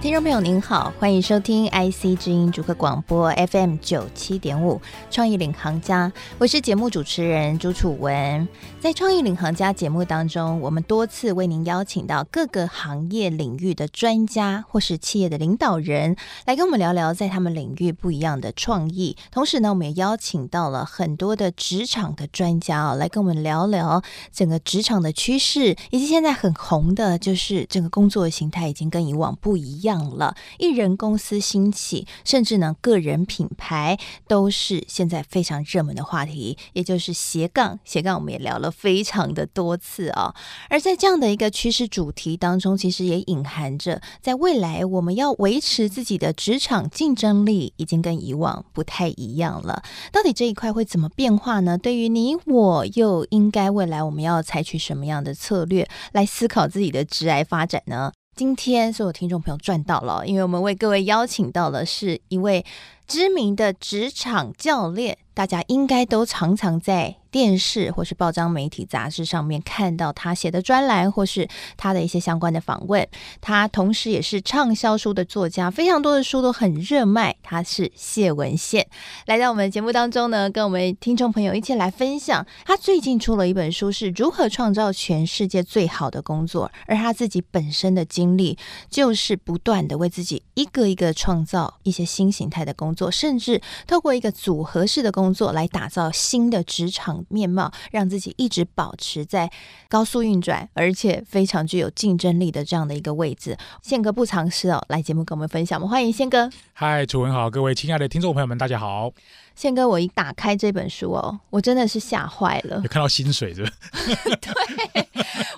听众朋友您好，欢迎收听 IC 之音主客广播 FM 九七点五创意领航家，我是节目主持人朱楚文。在创意领航家节目当中，我们多次为您邀请到各个行业领域的专家或是企业的领导人来跟我们聊聊在他们领域不一样的创意。同时呢，我们也邀请到了很多的职场的专家啊，来跟我们聊聊整个职场的趋势，以及现在很红的就是整个工作的形态已经跟以往不一样。了，一人公司兴起，甚至呢，个人品牌都是现在非常热门的话题，也就是斜杠。斜杠我们也聊了非常的多次啊、哦。而在这样的一个趋势主题当中，其实也隐含着，在未来我们要维持自己的职场竞争力，已经跟以往不太一样了。到底这一块会怎么变化呢？对于你我，又应该未来我们要采取什么样的策略来思考自己的职涯发展呢？今天所有听众朋友赚到了，因为我们为各位邀请到的是一位知名的职场教练，大家应该都常常在电视或是报章媒体杂志上面看到他写的专栏，或是他的一些相关的访问。他同时也是畅销书的作家，非常多的书都很热卖。他是谢文宪，来到我们节目当中呢，跟我们听众朋友一起来分享。他最近出了一本书，是如何创造全世界最好的工作。而他自己本身的经历，就是不断的为自己一个一个创造一些新形态的工作，甚至透过一个组合式的工作来打造新的职场。面貌，让自己一直保持在高速运转，而且非常具有竞争力的这样的一个位置。宪哥不藏私哦，来节目跟我们分享，我们欢迎宪哥。嗨，楚文好，各位亲爱的听众朋友们，大家好。宪哥，我一打开这本书哦，我真的是吓坏了。有看到薪水是吧？对，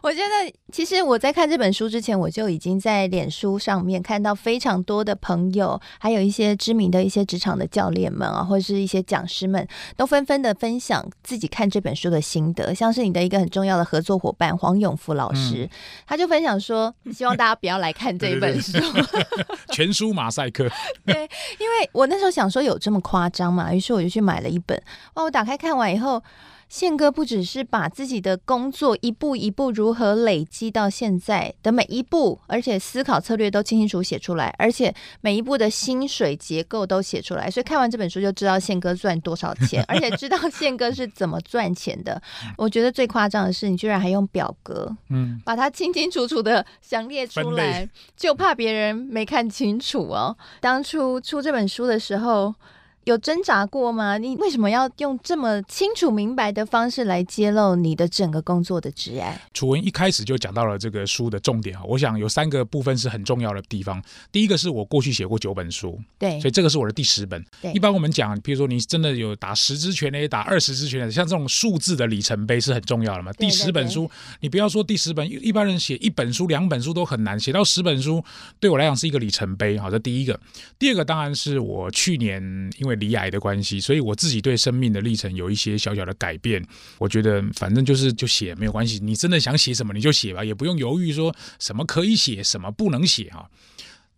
我觉得其实我在看这本书之前，我就已经在脸书上面看到非常多的朋友，还有一些知名的一些职场的教练们啊，或者是一些讲师们，都纷纷的分享自己看这本书的心得。像是你的一个很重要的合作伙伴黄永福老师，嗯、他就分享说，希望大家不要来看这一本书，对对对 全书马赛克。对，因为我那时候想说有这么夸张嘛？于是。我就去买了一本，哇！我打开看完以后，宪哥不只是把自己的工作一步一步如何累积到现在的每一步，而且思考策略都清清楚楚写出来，而且每一步的薪水结构都写出来。所以看完这本书就知道宪哥赚多少钱，而且知道宪哥是怎么赚钱的。我觉得最夸张的是，你居然还用表格，嗯，把它清清楚楚的详列出来，就怕别人没看清楚哦。当初出这本书的时候。有挣扎过吗？你为什么要用这么清楚明白的方式来揭露你的整个工作的职业？楚文一开始就讲到了这个书的重点啊，我想有三个部分是很重要的地方。第一个是我过去写过九本书，对，所以这个是我的第十本。对，一般我们讲，比如说你真的有打十支全垒打二十支全垒，像这种数字的里程碑是很重要的嘛。第十本书，你不要说第十本，一般人写一本书、两本书都很难，写到十本书对我来讲是一个里程碑。好，这第一个。第二个当然是我去年因为因为罹癌的关系，所以我自己对生命的历程有一些小小的改变。我觉得反正就是就写没有关系，你真的想写什么你就写吧，也不用犹豫说什么可以写，什么不能写啊。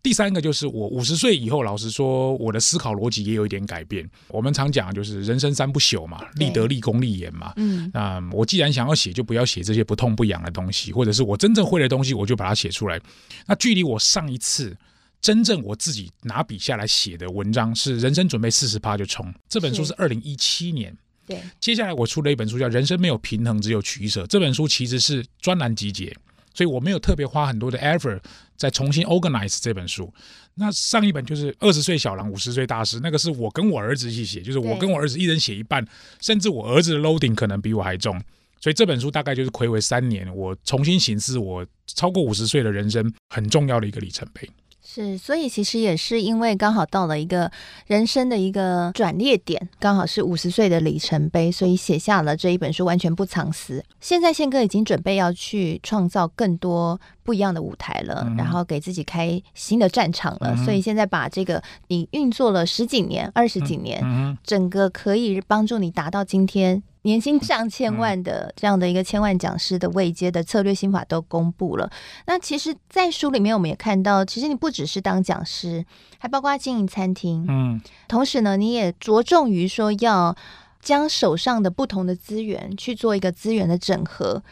第三个就是我五十岁以后，老实说，我的思考逻辑也有一点改变。我们常讲就是人生三不朽嘛，立德、立功、立言嘛。嗯，那我既然想要写，就不要写这些不痛不痒的东西，或者是我真正会的东西，我就把它写出来。那距离我上一次。真正我自己拿笔下来写的文章是《人生准备四十趴就冲》这本书是二零一七年。对，接下来我出了一本书叫《人生没有平衡，只有取舍》。这本书其实是专栏集结，所以我没有特别花很多的 effort 再重新 organize 这本书。那上一本就是二十岁小狼五十岁大师，那个是我跟我儿子一起写，就是我跟我儿子一人写一半，甚至我儿子的 loading 可能比我还重。所以这本书大概就是睽违三年，我重新审视我超过五十岁的人生很重要的一个里程碑。是，所以其实也是因为刚好到了一个人生的一个转捩点，刚好是五十岁的里程碑，所以写下了这一本书，完全不藏私。现在宪哥已经准备要去创造更多不一样的舞台了，嗯、然后给自己开新的战场了。嗯、所以现在把这个你运作了十几年、二十几年，嗯、整个可以帮助你达到今天年薪上千万的这样的一个千万讲师的位阶的策略心法都公布了。那其实，在书里面我们也看到，其实你不只是当讲师，还包括经营餐厅。嗯，同时呢，你也着重于说要将手上的不同的资源去做一个资源的整合。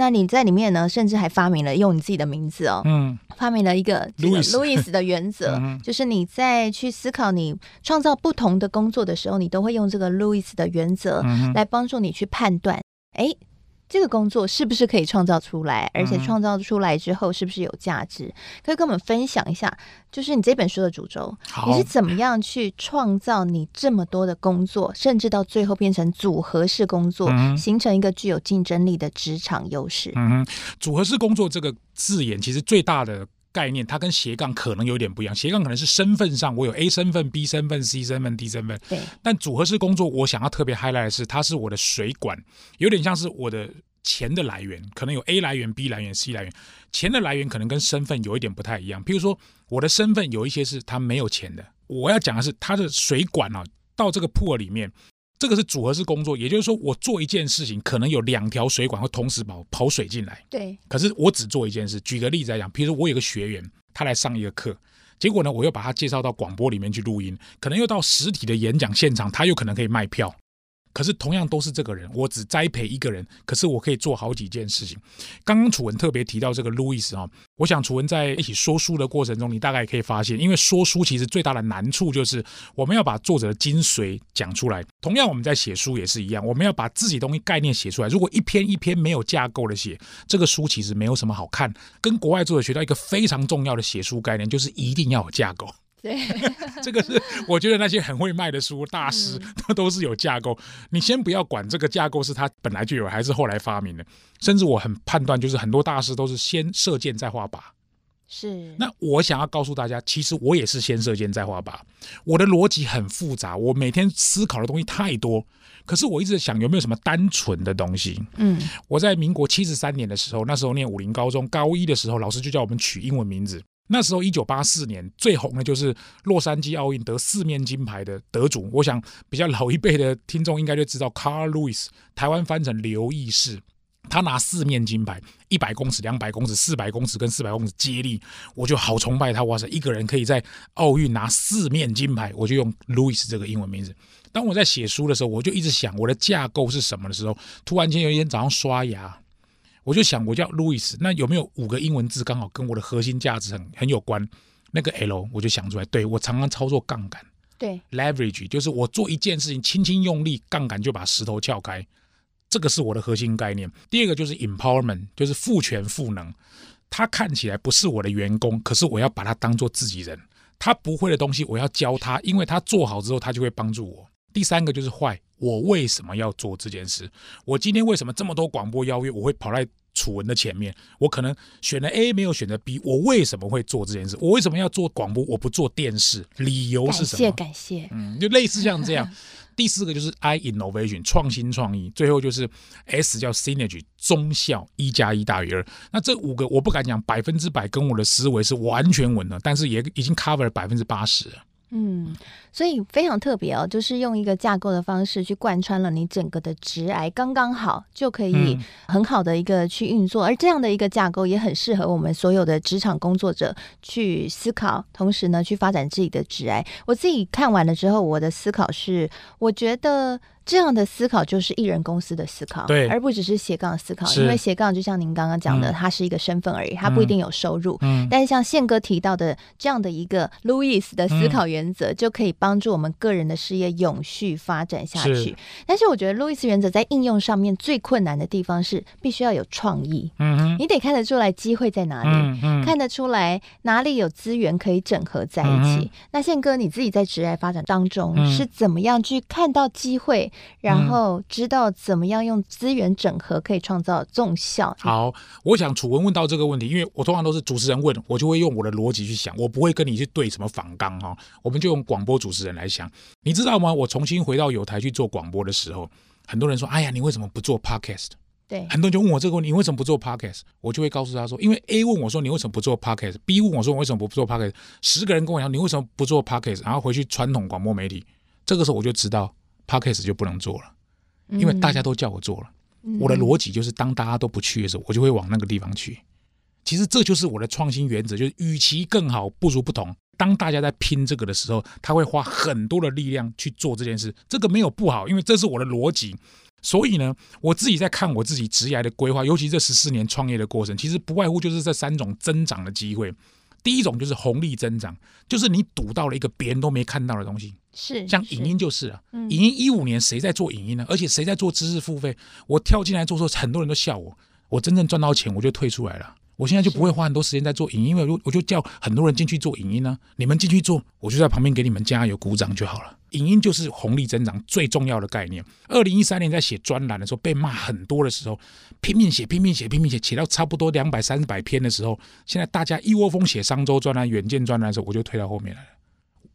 那你在里面呢，甚至还发明了用你自己的名字哦，嗯，发明了一个这个 Louis 的原则，嗯、就是你在去思考你创造不同的工作的时候，你都会用这个 Louis 的原则来帮助你去判断，哎。这个工作是不是可以创造出来？而且创造出来之后是不是有价值？嗯、可以跟我们分享一下，就是你这本书的主轴，你是怎么样去创造你这么多的工作，甚至到最后变成组合式工作，嗯、形成一个具有竞争力的职场优势？嗯，组合式工作这个字眼其实最大的。概念它跟斜杠可能有点不一样，斜杠可能是身份上我有 A 身份、B 身份、C 身份、D 身份。对。但组合式工作，我想要特别 highlight 的是，它是我的水管，有点像是我的钱的来源，可能有 A 来源、B 来源、C 来源。钱的来源可能跟身份有一点不太一样。譬如说，我的身份有一些是他没有钱的，我要讲的是他的水管啊，到这个 pool 里面。这个是组合式工作，也就是说，我做一件事情，可能有两条水管会同时跑跑水进来。对。可是我只做一件事。举个例子来讲，比如说我有个学员，他来上一个课，结果呢，我又把他介绍到广播里面去录音，可能又到实体的演讲现场，他又可能可以卖票。可是同样都是这个人，我只栽培一个人，可是我可以做好几件事情。刚刚楚文特别提到这个路易斯啊，我想楚文在一起说书的过程中，你大概可以发现，因为说书其实最大的难处就是我们要把作者的精髓讲出来。同样我们在写书也是一样，我们要把自己东西概念写出来。如果一篇一篇没有架构的写，这个书其实没有什么好看。跟国外作者学到一个非常重要的写书概念，就是一定要有架构。对，这个是我觉得那些很会卖的书大师，他 都是有架构。你先不要管这个架构是他本来就有还是后来发明的，甚至我很判断，就是很多大师都是先射箭再画靶。是。那我想要告诉大家，其实我也是先射箭再画靶。我的逻辑很复杂，我每天思考的东西太多。可是我一直想有没有什么单纯的东西。嗯，我在民国七十三年的时候，那时候念武林高中高一的时候，老师就叫我们取英文名字。那时候，一九八四年最红的就是洛杉矶奥运得四面金牌的得主。我想比较老一辈的听众应该就知道 Carl Lewis，台湾翻成刘易士，他拿四面金牌，一百公尺、两百公尺、四百公尺跟四百公尺接力，我就好崇拜他。哇塞，一个人可以在奥运拿四面金牌，我就用 Lewis 这个英文名字。当我在写书的时候，我就一直想我的架构是什么的时候，突然间有一天早上刷牙。我就想，我叫 Louis，，那有没有五个英文字刚好跟我的核心价值很很有关？那个 L 我就想出来，对，我常常操作杠杆，对，leverage 就是我做一件事情，轻轻用力，杠杆就把石头撬开，这个是我的核心概念。第二个就是 empowerment，就是赋权赋能。他看起来不是我的员工，可是我要把他当做自己人。他不会的东西，我要教他，因为他做好之后，他就会帮助我。第三个就是坏。我为什么要做这件事？我今天为什么这么多广播邀约？我会跑在楚文的前面。我可能选了 A，没有选择 B。我为什么会做这件事？我为什么要做广播？我不做电视，理由是什么？感谢感谢。嗯，就类似像这样。第四个就是 I innovation 创新创意。最后就是 S 叫 synergy 中效，一加一大于二。那这五个我不敢讲百分之百跟我的思维是完全吻合，但是也已经 cover 了百分之八十。嗯，所以非常特别哦，就是用一个架构的方式去贯穿了你整个的直癌，刚刚好就可以很好的一个去运作，而这样的一个架构也很适合我们所有的职场工作者去思考，同时呢去发展自己的直癌。我自己看完了之后，我的思考是，我觉得。这样的思考就是艺人公司的思考，对，而不只是斜杠思考。因为斜杠就像您刚刚讲的，嗯、它是一个身份而已，它不一定有收入。嗯，但是像宪哥提到的这样的一个路易斯的思考原则，嗯、就可以帮助我们个人的事业永续发展下去。是但是我觉得路易斯原则在应用上面最困难的地方是必须要有创意。嗯哼，你得看得出来机会在哪里，嗯嗯、看得出来哪里有资源可以整合在一起。嗯、那宪哥你自己在职业发展当中是怎么样去看到机会？然后知道怎么样用资源整合可以创造综效。好，我想楚文问到这个问题，因为我通常都是主持人问，我就会用我的逻辑去想，我不会跟你去对什么反纲哈，我们就用广播主持人来想。你知道吗？我重新回到有台去做广播的时候，很多人说：“哎呀，你为什么不做 podcast？” 对，很多人就问我这个问题：“你为什么不做 podcast？” 我就会告诉他说：“因为 A 问我说你为什么不做 podcast，B 问我说我为什么不做 podcast，十个人跟我讲你为什么不做 podcast，然后回去传统广播媒体，这个时候我就知道。” Podcast 就不能做了，因为大家都叫我做了。嗯、我的逻辑就是，当大家都不去的时候，我就会往那个地方去。其实这就是我的创新原则，就是与其更好，不如不同。当大家在拼这个的时候，他会花很多的力量去做这件事。这个没有不好，因为这是我的逻辑。所以呢，我自己在看我自己职业的规划，尤其这十四年创业的过程，其实不外乎就是这三种增长的机会。第一种就是红利增长，就是你赌到了一个别人都没看到的东西。是，像影音就是啊，影音一五年谁在做影音呢？而且谁在做知识付费？我跳进来做的时候，很多人都笑我。我真正赚到钱，我就退出来了。我现在就不会花很多时间在做影音，因为我就叫很多人进去做影音呢。你们进去做，我就在旁边给你们加油鼓掌就好了。影音就是红利增长最重要的概念。二零一三年在写专栏的时候被骂很多的时候，拼命写拼命写拼命写，写到差不多两百三百篇的时候，现在大家一窝蜂写商周专栏、远见专栏的时候，我就推到后面来了，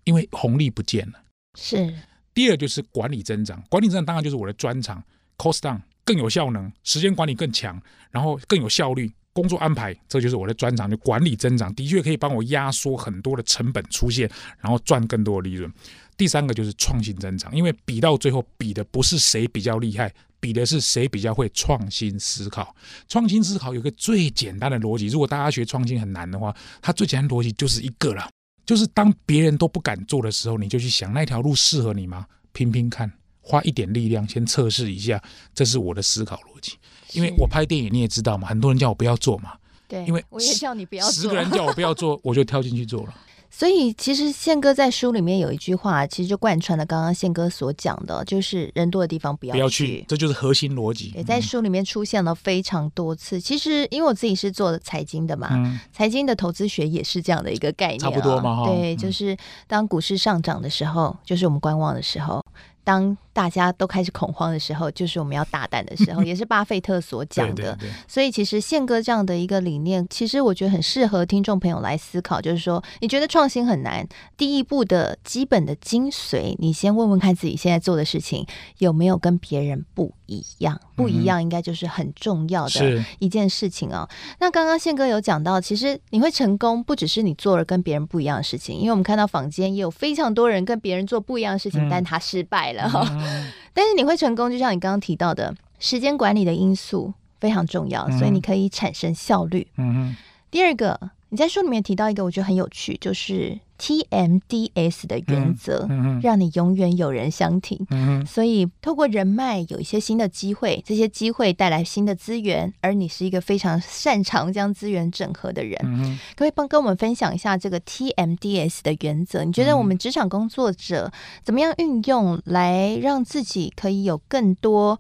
因为红利不见了。是。第二就是管理增长，管理增长当然就是我的专长，cost down 更有效能，时间管理更强，然后更有效率，工作安排这就是我的专长，就管理增长的确可以帮我压缩很多的成本出现，然后赚更多的利润。第三个就是创新增长，因为比到最后比的不是谁比较厉害，比的是谁比较会创新思考。创新思考有个最简单的逻辑，如果大家学创新很难的话，它最简单的逻辑就是一个了。就是当别人都不敢做的时候，你就去想那条路适合你吗？拼拼看，花一点力量先测试一下，这是我的思考逻辑。因为我拍电影你也知道嘛，很多人叫我不要做嘛，对，因为我也叫你不要做，十个人叫我不要做，我就跳进去做了。所以其实宪哥在书里面有一句话，其实就贯穿了刚刚宪哥所讲的，就是人多的地方不要去，不要去，这就是核心逻辑。也在书里面出现了非常多次。嗯、其实因为我自己是做财经的嘛，嗯、财经的投资学也是这样的一个概念、哦，差不多嘛。对，就是当股市上涨的时候，就是我们观望的时候。当大家都开始恐慌的时候，就是我们要大胆的时候，也是巴菲特所讲的。对对对。所以，其实宪哥这样的一个理念，其实我觉得很适合听众朋友来思考。就是说，你觉得创新很难，第一步的基本的精髓，你先问问看自己现在做的事情有没有跟别人不一样？不一样，应该就是很重要的一件事情哦。嗯、那刚刚宪哥有讲到，其实你会成功，不只是你做了跟别人不一样的事情，因为我们看到坊间也有非常多人跟别人做不一样的事情，嗯、但他失败了 但是你会成功，就像你刚刚提到的，时间管理的因素非常重要，所以你可以产生效率。嗯嗯。第二个，你在书里面提到一个，我觉得很有趣，就是。TMDS 的原则，嗯嗯、让你永远有人相挺。嗯、所以，透过人脉有一些新的机会，这些机会带来新的资源，而你是一个非常擅长将资源整合的人。嗯、可以帮跟我们分享一下这个 TMDS 的原则？你觉得我们职场工作者怎么样运用来让自己可以有更多？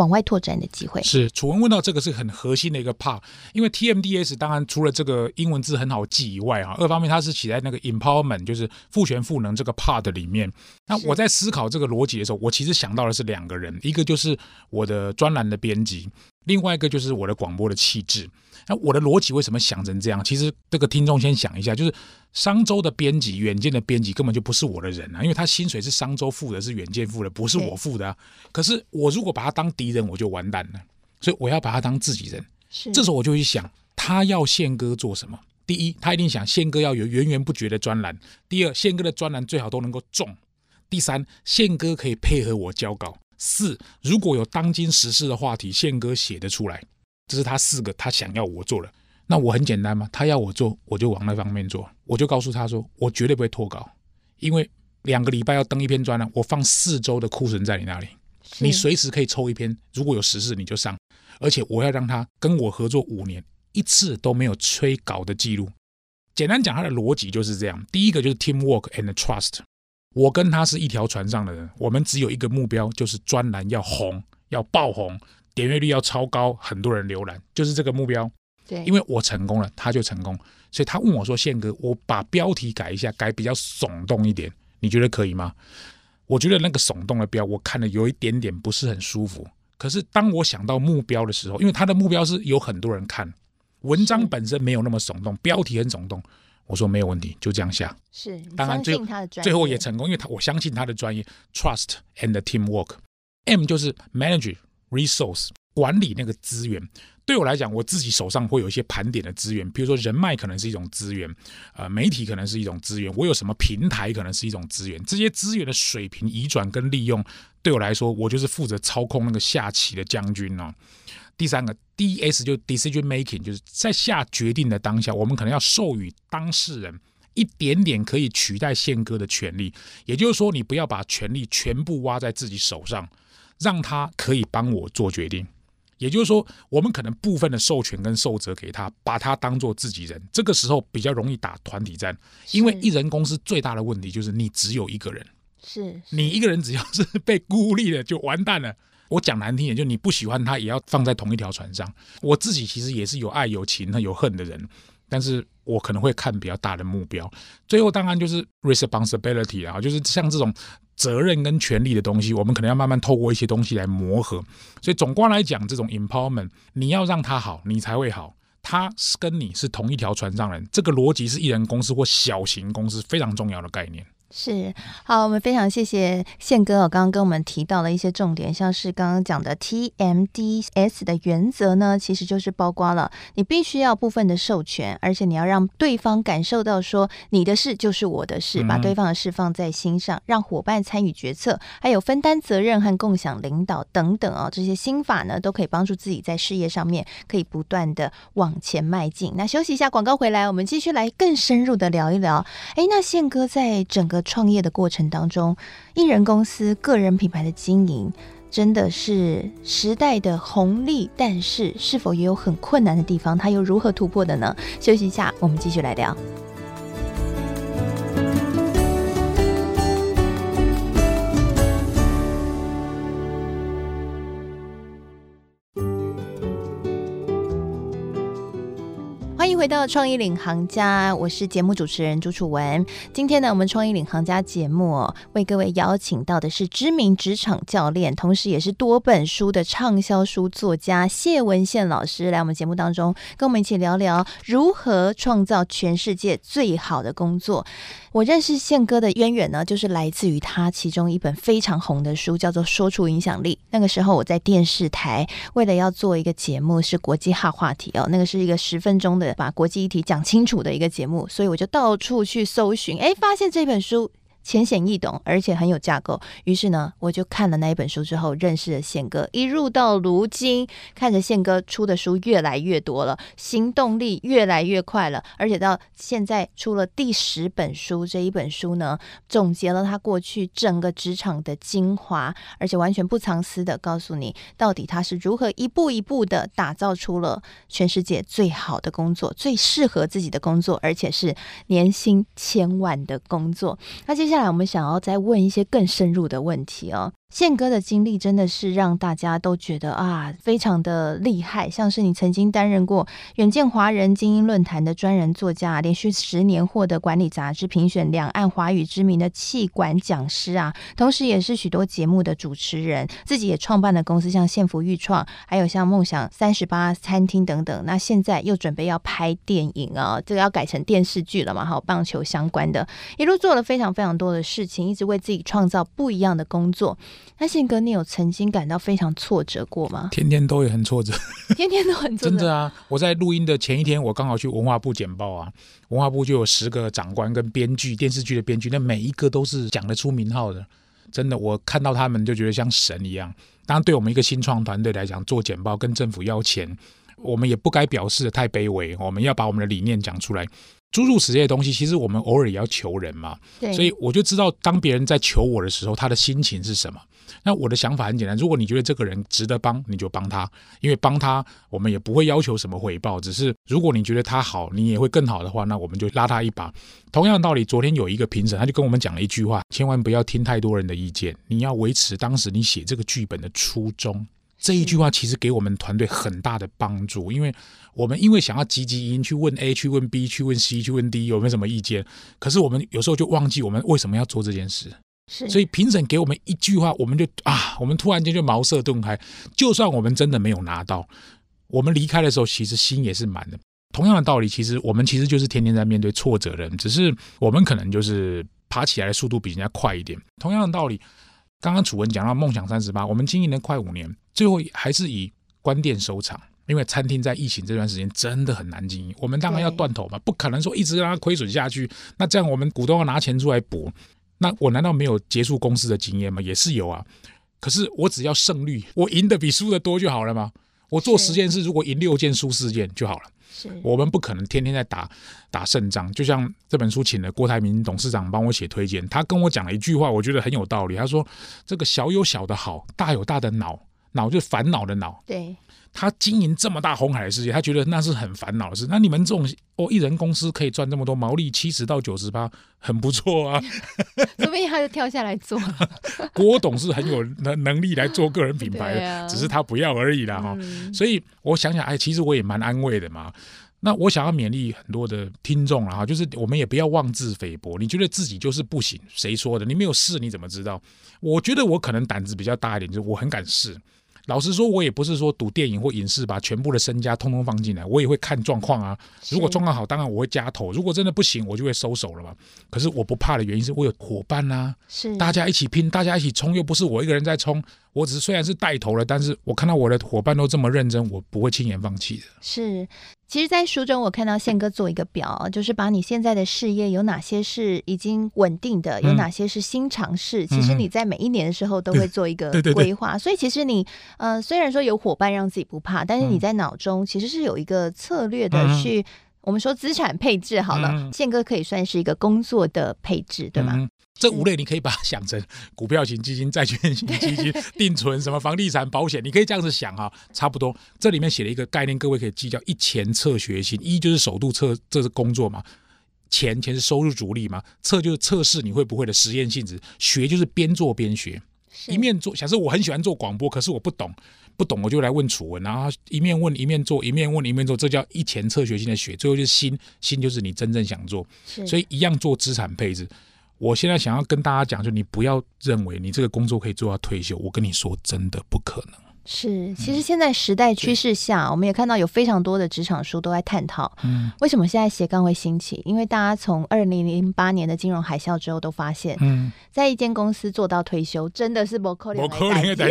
往外拓展的机会是楚文问到这个是很核心的一个 part，因为 TMDS 当然除了这个英文字很好记以外啊，二方面它是写在那个 empowerment 就是赋权赋能这个 part 里面。那我在思考这个逻辑的时候，我其实想到的是两个人，一个就是我的专栏的编辑。另外一个就是我的广播的气质，那我的逻辑为什么想成这样？其实这个听众先想一下，就是商周的编辑、远见的编辑根本就不是我的人啊，因为他薪水是商周付的，是远见付的，不是我付的啊。可是我如果把他当敌人，我就完蛋了，所以我要把他当自己人。是，这时候我就去想，他要宪哥做什么？第一，他一定想宪哥要有源源不绝的专栏；第二，宪哥的专栏最好都能够中；第三，宪哥可以配合我交稿。四，如果有当今时事的话题，宪哥写得出来，这是他四个他想要我做的。那我很简单嘛，他要我做，我就往那方面做。我就告诉他说，我绝对不会脱稿，因为两个礼拜要登一篇专栏，我放四周的库存在你那里，你随时可以抽一篇。如果有时事，你就上。而且我要让他跟我合作五年，一次都没有催稿的记录。简单讲，他的逻辑就是这样：第一个就是 teamwork and trust。我跟他是一条船上的人，我们只有一个目标，就是专栏要红，要爆红，点阅率要超高，很多人浏览，就是这个目标。对，因为我成功了，他就成功。所以他问我说：“宪哥，我把标题改一下，改比较耸动一点，你觉得可以吗？”我觉得那个耸动的标，我看了有一点点不是很舒服。可是当我想到目标的时候，因为他的目标是有很多人看，文章本身没有那么耸动，标题很耸动。我说没有问题，就这样下。是，当然最最后也成功，因为他我相信他的专业，trust and teamwork。M 就是 manage resource 管理那个资源。对我来讲，我自己手上会有一些盘点的资源，比如说人脉可能是一种资源，呃，媒体可能是一种资源，我有什么平台可能是一种资源，这些资源的水平移转跟利用，对我来说，我就是负责操控那个下棋的将军哦。第三个 D S 就 decision making，就是在下决定的当下，我们可能要授予当事人一点点可以取代宪哥的权利，也就是说，你不要把权利全部挖在自己手上，让他可以帮我做决定。也就是说，我们可能部分的授权跟受责给他，把他当做自己人，这个时候比较容易打团体战。因为一人公司最大的问题就是你只有一个人，是你一个人只要是被孤立了就完蛋了。我讲难听点，就你不喜欢他，也要放在同一条船上。我自己其实也是有爱有情有恨的人，但是我可能会看比较大的目标。最后当然就是 responsibility 啊，就是像这种。责任跟权利的东西，我们可能要慢慢透过一些东西来磨合。所以总观来讲，这种 empowerment，你要让他好，你才会好。他是跟你是同一条船上人，这个逻辑是一人公司或小型公司非常重要的概念。是好，我们非常谢谢宪哥哦，刚刚跟我们提到了一些重点，像是刚刚讲的 TMDS 的原则呢，其实就是包括了你必须要部分的授权，而且你要让对方感受到说你的事就是我的事，把对方的事放在心上，让伙伴参与决策，还有分担责任和共享领导等等哦，这些心法呢都可以帮助自己在事业上面可以不断的往前迈进。那休息一下，广告回来，我们继续来更深入的聊一聊。哎，那宪哥在整个创业的过程当中，艺人公司、个人品牌的经营，真的是时代的红利，但是是否也有很困难的地方？他又如何突破的呢？休息一下，我们继续来聊。回到创意领航家，我是节目主持人朱楚文。今天呢，我们创意领航家节目、为各位邀请到的是知名职场教练，同时也是多本书的畅销书作家谢文宪老师，来我们节目当中跟我们一起聊聊如何创造全世界最好的工作。我认识宪哥的渊源呢，就是来自于他其中一本非常红的书，叫做《说出影响力》。那个时候我在电视台，为了要做一个节目，是国际化话题哦，那个是一个十分钟的把国际议题讲清楚的一个节目，所以我就到处去搜寻，哎，发现这本书。浅显易懂，而且很有架构。于是呢，我就看了那一本书之后，认识了宪哥。一入到如今，看着宪哥出的书越来越多了，行动力越来越快了。而且到现在出了第十本书，这一本书呢，总结了他过去整个职场的精华，而且完全不藏私的告诉你，到底他是如何一步一步的打造出了全世界最好的工作，最适合自己的工作，而且是年薪千万的工作。那接接下来我们想要再问一些更深入的问题哦。宪哥的经历真的是让大家都觉得啊，非常的厉害。像是你曾经担任过远见华人精英论坛的专人作家，连续十年获得管理杂志评选两岸华语知名的气管讲师啊，同时也是许多节目的主持人，自己也创办了公司，像宪福育创，还有像梦想三十八餐厅等等。那现在又准备要拍电影啊，这个要改成电视剧了嘛？好，棒球相关的，一路做了非常非常多的事情，一直为自己创造不一样的工作。那宪哥，你有曾经感到非常挫折过吗？天天都会很挫折，天天都很挫折。真的啊！我在录音的前一天，我刚好去文化部简报啊，文化部就有十个长官跟编剧，电视剧的编剧，那每一个都是讲得出名号的。真的，我看到他们就觉得像神一样。当然，对我们一个新创团队来讲，做简报跟政府要钱，我们也不该表示的太卑微，我们要把我们的理念讲出来。诸如此类的东西，其实我们偶尔也要求人嘛。对，所以我就知道，当别人在求我的时候，他的心情是什么。那我的想法很简单，如果你觉得这个人值得帮，你就帮他，因为帮他，我们也不会要求什么回报。只是如果你觉得他好，你也会更好的话，那我们就拉他一把。同样的道理，昨天有一个评审，他就跟我们讲了一句话：千万不要听太多人的意见，你要维持当时你写这个剧本的初衷。这一句话其实给我们团队很大的帮助，因为我们因为想要积极营去问 A 去问 B 去问 C 去问 D 有没有什么意见，可是我们有时候就忘记我们为什么要做这件事。是，所以评审给我们一句话，我们就啊，我们突然间就茅塞顿开。就算我们真的没有拿到，我们离开的时候其实心也是满的。同样的道理，其实我们其实就是天天在面对挫折的人，只是我们可能就是爬起来的速度比人家快一点。同样的道理。刚刚楚文讲到梦想三十八，我们经营了快五年，最后还是以关店收场。因为餐厅在疫情这段时间真的很难经营，我们当然要断头嘛，不可能说一直让它亏损下去。那这样我们股东要拿钱出来补，那我难道没有结束公司的经验吗？也是有啊。可是我只要胜率，我赢的比输的多就好了吗？我做十件事，如果赢六件输四件就好了。是我们不可能天天在打打胜仗。就像这本书请了郭台铭董事长帮我写推荐，他跟我讲了一句话，我觉得很有道理。他说：“这个小有小的好，大有大的恼，恼就是烦恼的恼。”对。他经营这么大红海的世界，他觉得那是很烦恼的事。那你们这种哦，一人公司可以赚这么多毛利七十到九十八，很不错啊。说不定他就跳下来做。郭董是很有能能力来做个人品牌的，啊、只是他不要而已啦哈。嗯、所以我想想，哎，其实我也蛮安慰的嘛。那我想要勉励很多的听众了哈，就是我们也不要妄自菲薄。你觉得自己就是不行，谁说的？你没有试，你怎么知道？我觉得我可能胆子比较大一点，就是我很敢试。老实说，我也不是说赌电影或影视把全部的身家通通放进来，我也会看状况啊。如果状况好，当然我会加投；如果真的不行，我就会收手了嘛。可是我不怕的原因是我有伙伴啊，是大家一起拼，大家一起冲，又不是我一个人在冲。我只是虽然是带头了，但是我看到我的伙伴都这么认真，我不会轻言放弃的。是，其实，在书中我看到宪哥做一个表，就是把你现在的事业有哪些是已经稳定的，有哪些是新尝试。嗯、其实你在每一年的时候都会做一个规划，所以其实你呃，虽然说有伙伴让自己不怕，但是你在脑中其实是有一个策略的去，嗯、我们说资产配置好了，宪、嗯、哥可以算是一个工作的配置，对吗？嗯这五类你可以把它想成 股票型基金、债券型基金、定存、什么房地产、保险，你可以这样子想哈，差不多。这里面写了一个概念，各位可以记叫一钱测学心。一就是首度测，这是工作嘛；钱钱是收入主力嘛；测就是测试你会不会的实验性质；学就是边做边学，一面做。假设我很喜欢做广播，可是我不懂，不懂我就来问楚文，然后一面问一面做，一面问一面做，这叫一钱测学心的学。最后就是心，心就是你真正想做，所以一样做资产配置。我现在想要跟大家讲，就你不要认为你这个工作可以做到退休。我跟你说，真的不可能。是，其实现在时代趋势下，嗯、我们也看到有非常多的职场书都在探讨，嗯，为什么现在斜杠会兴起？因为大家从二零零八年的金融海啸之后，都发现，嗯，在一间公司做到退休，真的是不可能，不可能的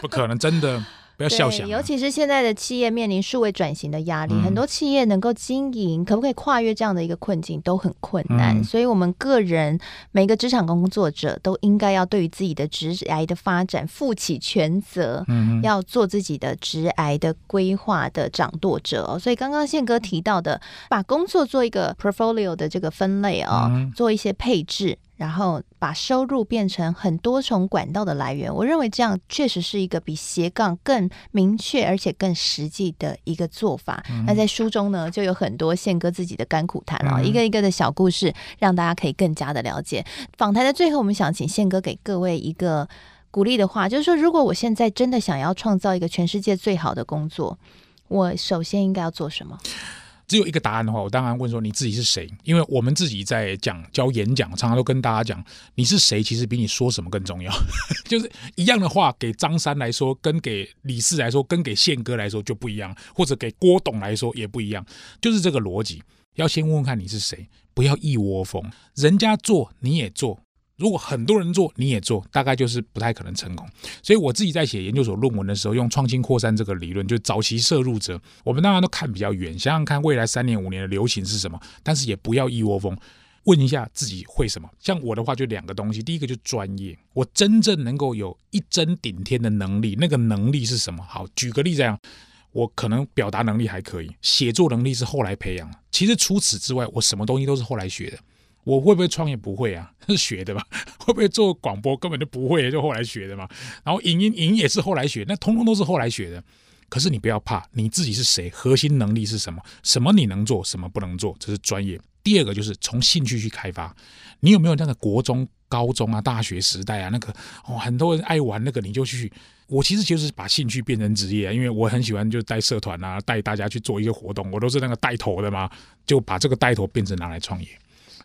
不可能，真的。不要笑想、啊，尤其是现在的企业面临数位转型的压力，嗯、很多企业能够经营，可不可以跨越这样的一个困境，都很困难。嗯、所以，我们个人每个职场工作者都应该要对于自己的职涯的发展负起全责，嗯、要做自己的职涯的规划的掌舵者哦。所以，刚刚宪哥提到的，把工作做一个 portfolio 的这个分类哦，嗯、做一些配置。然后把收入变成很多重管道的来源，我认为这样确实是一个比斜杠更明确而且更实际的一个做法。嗯、那在书中呢，就有很多宪哥自己的甘苦谈了，嗯、一个一个的小故事，让大家可以更加的了解。访谈的最后，我们想请宪哥给各位一个鼓励的话，就是说，如果我现在真的想要创造一个全世界最好的工作，我首先应该要做什么？只有一个答案的话，我当然问说你自己是谁？因为我们自己在讲教演讲，常常都跟大家讲你是谁，其实比你说什么更重要。就是一样的话，给张三来说，跟给李四来说，跟给宪哥来说就不一样，或者给郭董来说也不一样。就是这个逻辑，要先问问看你是谁，不要一窝蜂，人家做你也做。如果很多人做，你也做，大概就是不太可能成功。所以我自己在写研究所论文的时候，用创新扩散这个理论，就早期摄入者，我们当然都看比较远，想想看未来三年五年的流行是什么，但是也不要一窝蜂，问一下自己会什么。像我的话，就两个东西，第一个就专业，我真正能够有一针顶天的能力，那个能力是什么？好，举个例子，啊，我可能表达能力还可以，写作能力是后来培养。其实除此之外，我什么东西都是后来学的。我会不会创业？不会啊，是学的吧？会不会做广播？根本就不会，就后来学的嘛。然后影音影也是后来学，那通通都是后来学的。可是你不要怕，你自己是谁？核心能力是什么？什么你能做，什么不能做？这是专业。第二个就是从兴趣去开发。你有没有那个国中、高中啊、大学时代啊？那个哦，很多人爱玩那个，你就去。我其实就是把兴趣变成职业，因为我很喜欢就带社团啊，带大家去做一个活动，我都是那个带头的嘛，就把这个带头变成拿来创业。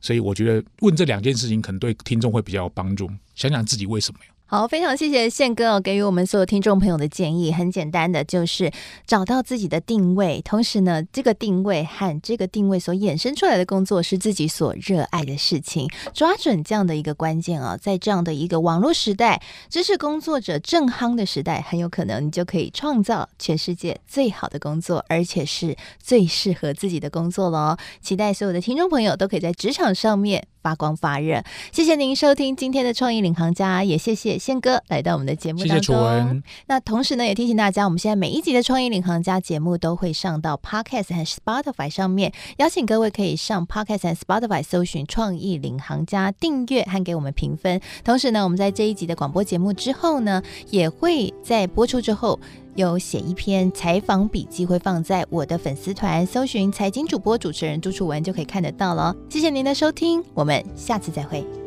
所以我觉得问这两件事情可能对听众会比较有帮助。想想自己为什么呀？好，非常谢谢宪哥，给予我们所有听众朋友的建议。很简单的，就是找到自己的定位，同时呢，这个定位和这个定位所衍生出来的工作是自己所热爱的事情，抓准这样的一个关键啊，在这样的一个网络时代，知识工作者正夯的时代，很有可能你就可以创造全世界最好的工作，而且是最适合自己的工作了哦。期待所有的听众朋友都可以在职场上面发光发热。谢谢您收听今天的创意领航家，也谢谢。宪哥来到我们的节目当中，谢谢那同时呢，也提醒大家，我们现在每一集的创意领航家节目都会上到 Podcast 和 Spotify 上面，邀请各位可以上 Podcast 和 Spotify 搜寻“创意领航家”，订阅和给我们评分。同时呢，我们在这一集的广播节目之后呢，也会在播出之后有写一篇采访笔记，会放在我的粉丝团，搜寻“财经主播主持人朱楚文”就可以看得到了。谢谢您的收听，我们下次再会。